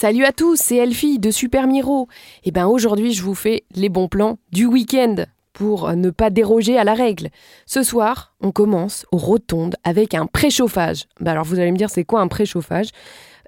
Salut à tous, c'est Elfie de Super Miro. Et ben aujourd'hui, je vous fais les bons plans du week-end pour ne pas déroger à la règle. Ce soir, on commence aux rotondes avec un préchauffage. Ben alors vous allez me dire, c'est quoi un préchauffage?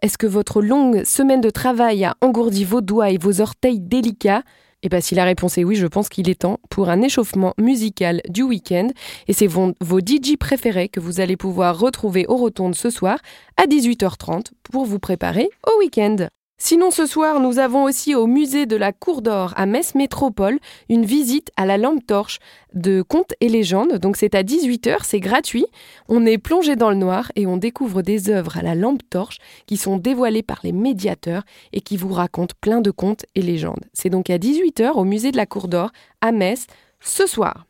Est-ce que votre longue semaine de travail a engourdi vos doigts et vos orteils délicats? Et bien, si la réponse est oui, je pense qu'il est temps pour un échauffement musical du week-end. Et c'est vos, vos DJ préférés que vous allez pouvoir retrouver aux rotondes ce soir à 18h30 pour vous préparer au week-end. Sinon, ce soir, nous avons aussi au musée de la Cour d'Or à Metz Métropole une visite à la lampe torche de contes et légendes. Donc, c'est à 18h, c'est gratuit. On est plongé dans le noir et on découvre des œuvres à la lampe torche qui sont dévoilées par les médiateurs et qui vous racontent plein de contes et légendes. C'est donc à 18h au musée de la Cour d'Or à Metz ce soir.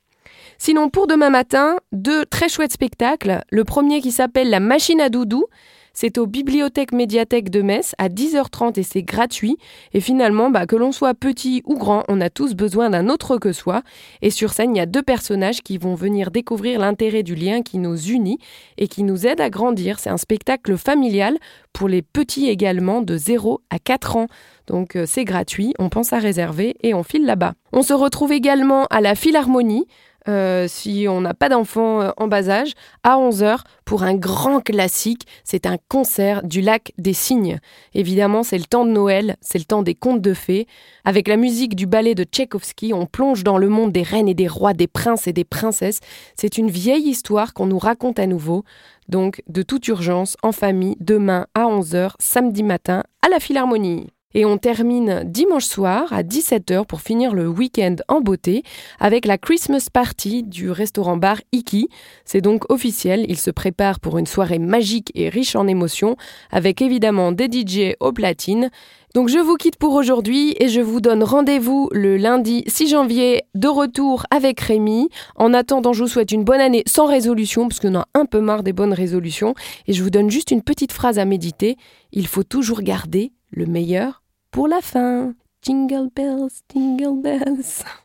Sinon, pour demain matin, deux très chouettes spectacles. Le premier qui s'appelle La machine à doudou. C'est aux bibliothèques médiathèques de Metz à 10h30 et c'est gratuit. Et finalement, bah, que l'on soit petit ou grand, on a tous besoin d'un autre que soi. Et sur scène, il y a deux personnages qui vont venir découvrir l'intérêt du lien qui nous unit et qui nous aide à grandir. C'est un spectacle familial pour les petits également de 0 à 4 ans. Donc euh, c'est gratuit, on pense à réserver et on file là-bas. On se retrouve également à la Philharmonie euh, si on n'a pas d'enfants euh, en bas âge, à 11h pour un grand classique. C'est un concert du lac des cygnes. Évidemment, c'est le temps de Noël, c'est le temps des contes de fées. Avec la musique du ballet de Tchaïkovski, on plonge dans le monde des reines et des rois, des princes et des princesses. C'est une vieille histoire qu'on nous raconte à nouveau. Donc, de toute urgence, en famille, demain à 11h, samedi matin, à la Philharmonie. Et on termine dimanche soir à 17h pour finir le week-end en beauté avec la Christmas Party du restaurant-bar Iki. C'est donc officiel, il se prépare pour une soirée magique et riche en émotions avec évidemment des DJ au platine. Donc je vous quitte pour aujourd'hui et je vous donne rendez-vous le lundi 6 janvier de retour avec Rémi. En attendant, je vous souhaite une bonne année sans résolution parce qu'on a un peu marre des bonnes résolutions et je vous donne juste une petite phrase à méditer. Il faut toujours garder le meilleur pour la fin. Jingle bells, jingle bells.